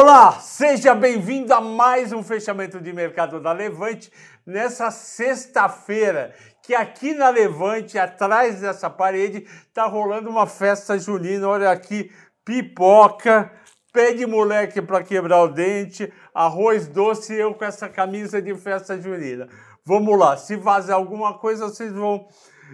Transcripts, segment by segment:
Olá, seja bem-vindo a mais um fechamento de mercado da Levante nessa sexta-feira, que aqui na Levante, atrás dessa parede, tá rolando uma festa junina. Olha aqui, pipoca, pé de moleque para quebrar o dente, arroz doce e eu com essa camisa de festa junina. Vamos lá, se vazar alguma coisa, vocês vão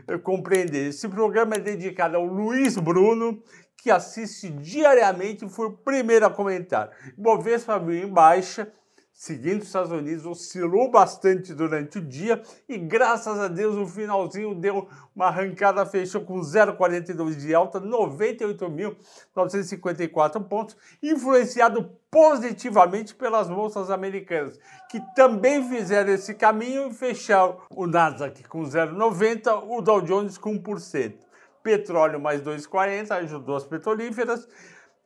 eh, compreender. Esse programa é dedicado ao Luiz Bruno, que assiste diariamente foi o primeiro a comentar. Bovespa abriu em baixa, seguindo os Estados Unidos, oscilou bastante durante o dia e, graças a Deus, no finalzinho deu uma arrancada, fechou com 0,42 de alta, 98.954 pontos, influenciado positivamente pelas bolsas americanas, que também fizeram esse caminho e fecharam o Nasdaq com 0,90, o Dow Jones com 1% petróleo mais 2,40, ajudou as petrolíferas.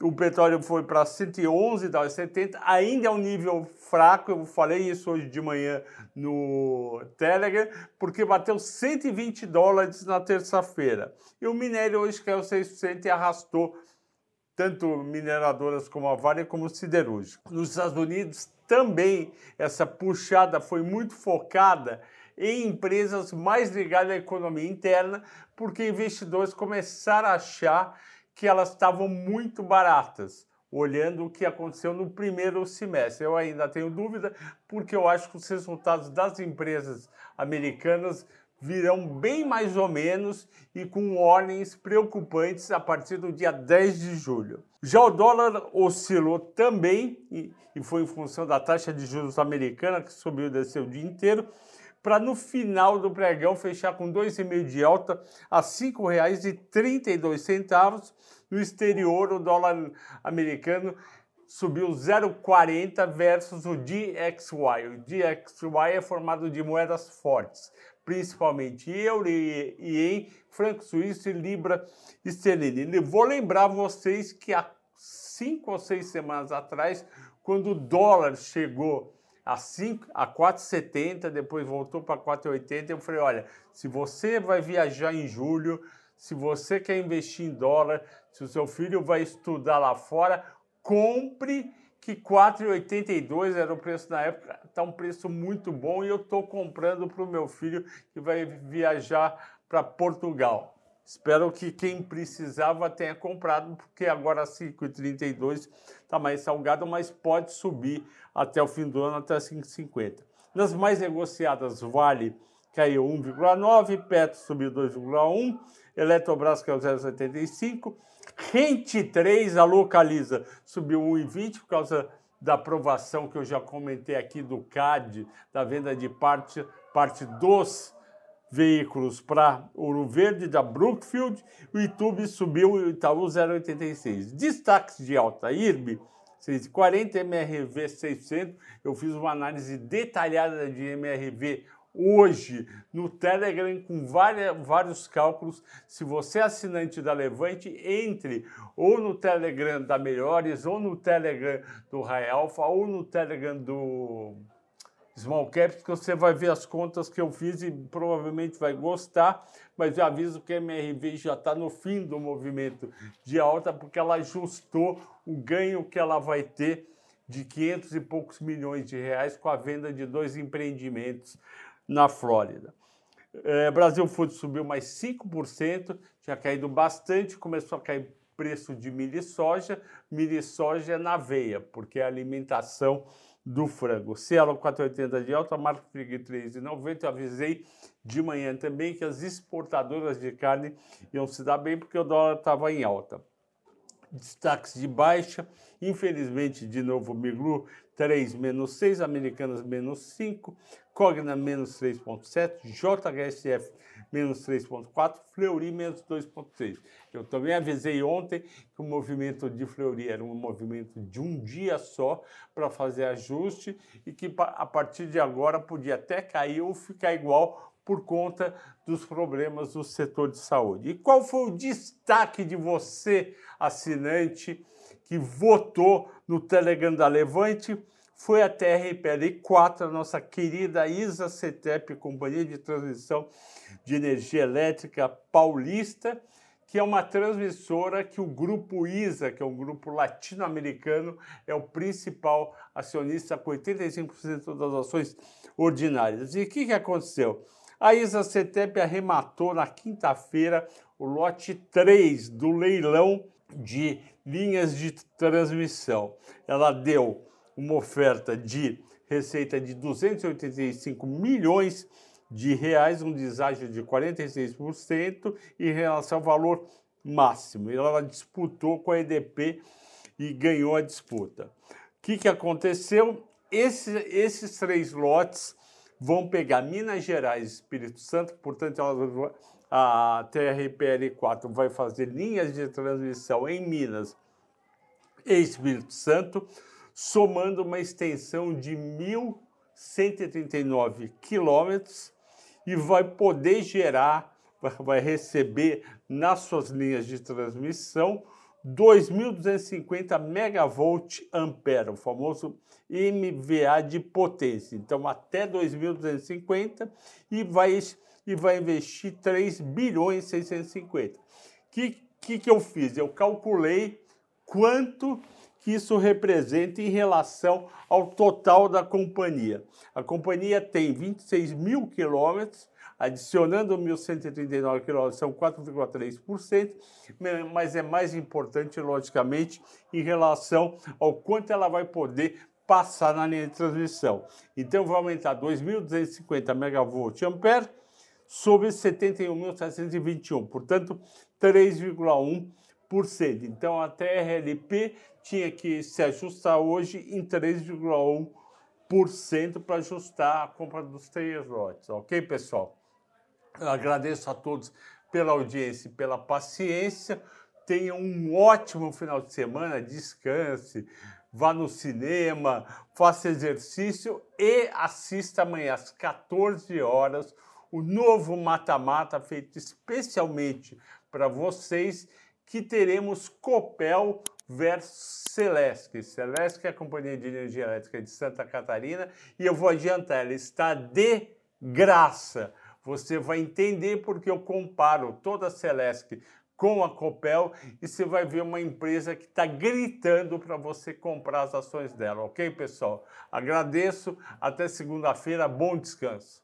O petróleo foi para 111 dólares 70, ainda é um nível fraco, eu falei isso hoje de manhã no Telegram, porque bateu 120 dólares na terça-feira. E o minério hoje caiu 6% e arrastou tanto mineradoras como a Vale como o siderúrgico. Nos Estados Unidos também essa puxada foi muito focada em empresas mais ligadas à economia interna, porque investidores começaram a achar que elas estavam muito baratas, olhando o que aconteceu no primeiro semestre. Eu ainda tenho dúvida, porque eu acho que os resultados das empresas americanas virão bem mais ou menos e com ordens preocupantes a partir do dia 10 de julho. Já o dólar oscilou também e, foi em função da taxa de juros americana que subiu e desceu o dia inteiro para no final do pregão fechar com 2,5 de alta a R$ 5,32. No exterior, o dólar americano subiu 0,40 versus o DXY. O DXY é formado de moedas fortes, principalmente euro e em franco suíço e libra esterlina. vou lembrar vocês que há cinco ou seis semanas atrás, quando o dólar chegou a, 5, a 4,70, depois voltou para 4,80. Eu falei: olha, se você vai viajar em julho, se você quer investir em dólar, se o seu filho vai estudar lá fora, compre que 4,82 era o preço na época, está um preço muito bom e eu estou comprando para o meu filho que vai viajar para Portugal. Espero que quem precisava tenha comprado, porque agora 5,32 está mais salgado, mas pode subir até o fim do ano, até 5,50. Nas mais negociadas, Vale caiu 1,9, Petro subiu 2,1, Eletrobras caiu 0,75, Rente 3, a Localiza, subiu 1,20 por causa da aprovação que eu já comentei aqui do CAD, da venda de parte, parte dos veículos para Ouro Verde da Brookfield, o YouTube subiu o Itaú 0,86. Destaques de alta, IRB 640, MRV 600. Eu fiz uma análise detalhada de MRV hoje no Telegram com várias, vários cálculos. Se você é assinante da Levante, entre ou no Telegram da Melhores, ou no Telegram do Rai Alpha, ou no Telegram do Small Caps, que você vai ver as contas que eu fiz e provavelmente vai gostar, mas eu aviso que a MRV já está no fim do movimento de alta, porque ela ajustou o ganho que ela vai ter de 500 e poucos milhões de reais com a venda de dois empreendimentos na Flórida. É, Brasil Food subiu mais 5%, tinha caído bastante, começou a cair preço de milho e soja, milho e soja na veia, porque a alimentação do frango. Cielo 4,80 de alta, marca Frig 3,90. Eu avisei de manhã também que as exportadoras de carne iam se dar bem porque o dólar estava em alta. Destaques de baixa, infelizmente, de novo, Miglu 3 menos 6, Americanas menos 5, Cogna menos 3,7, JHSF menos 3,4, Fleury menos 2,3. Eu também avisei ontem que o movimento de Fleury era um movimento de um dia só para fazer ajuste e que a partir de agora podia até cair ou ficar igual por conta dos problemas do setor de saúde. E qual foi o destaque de você, assinante, que votou no Telegram da Levante? Foi a TRPL 4, a nossa querida ISA CETEP, Companhia de Transmissão de Energia Elétrica Paulista, que é uma transmissora que o grupo ISA, que é um grupo latino-americano, é o principal acionista com 85% das ações ordinárias. E o que, que aconteceu? A ISA CETEP arrematou na quinta-feira o lote 3 do leilão de linhas de transmissão. Ela deu uma oferta de receita de 285 milhões de reais, um deságio de 46% em relação ao valor máximo. Ela disputou com a EDP e ganhou a disputa. O que, que aconteceu? Esse, esses três lotes vão pegar Minas Gerais e Espírito Santo, portanto, a TRPL4 vai fazer linhas de transmissão em Minas e Espírito Santo, somando uma extensão de 1.139 quilômetros e vai poder gerar, vai receber nas suas linhas de transmissão 2.250 megavolt ampere, o famoso MVA de potência. Então, até 2.250 e vai, e vai investir 3 bilhões e 650. O que, que, que eu fiz? Eu calculei quanto que isso representa em relação ao total da companhia. A companhia tem 26 mil quilômetros, adicionando 1.139 quilômetros, são 4,3%, mas é mais importante, logicamente, em relação ao quanto ela vai poder passar na linha de transmissão. Então, vai aumentar 2.250 megavolt ampere sobre 71.721, portanto, 3,1%. Então, a TRLP tinha que se ajustar hoje em 3,1% para ajustar a compra dos três lotes, ok, pessoal? Eu agradeço a todos pela audiência e pela paciência. Tenha um ótimo final de semana, descanse, vá no cinema, faça exercício e assista amanhã às 14 horas o novo mata-mata feito especialmente para vocês que teremos Copel versus Celesc. Celesc é a Companhia de Energia Elétrica de Santa Catarina e eu vou adiantar, ela está de graça. Você vai entender porque eu comparo toda a Celesc com a Copel e você vai ver uma empresa que está gritando para você comprar as ações dela, ok, pessoal? Agradeço, até segunda-feira, bom descanso.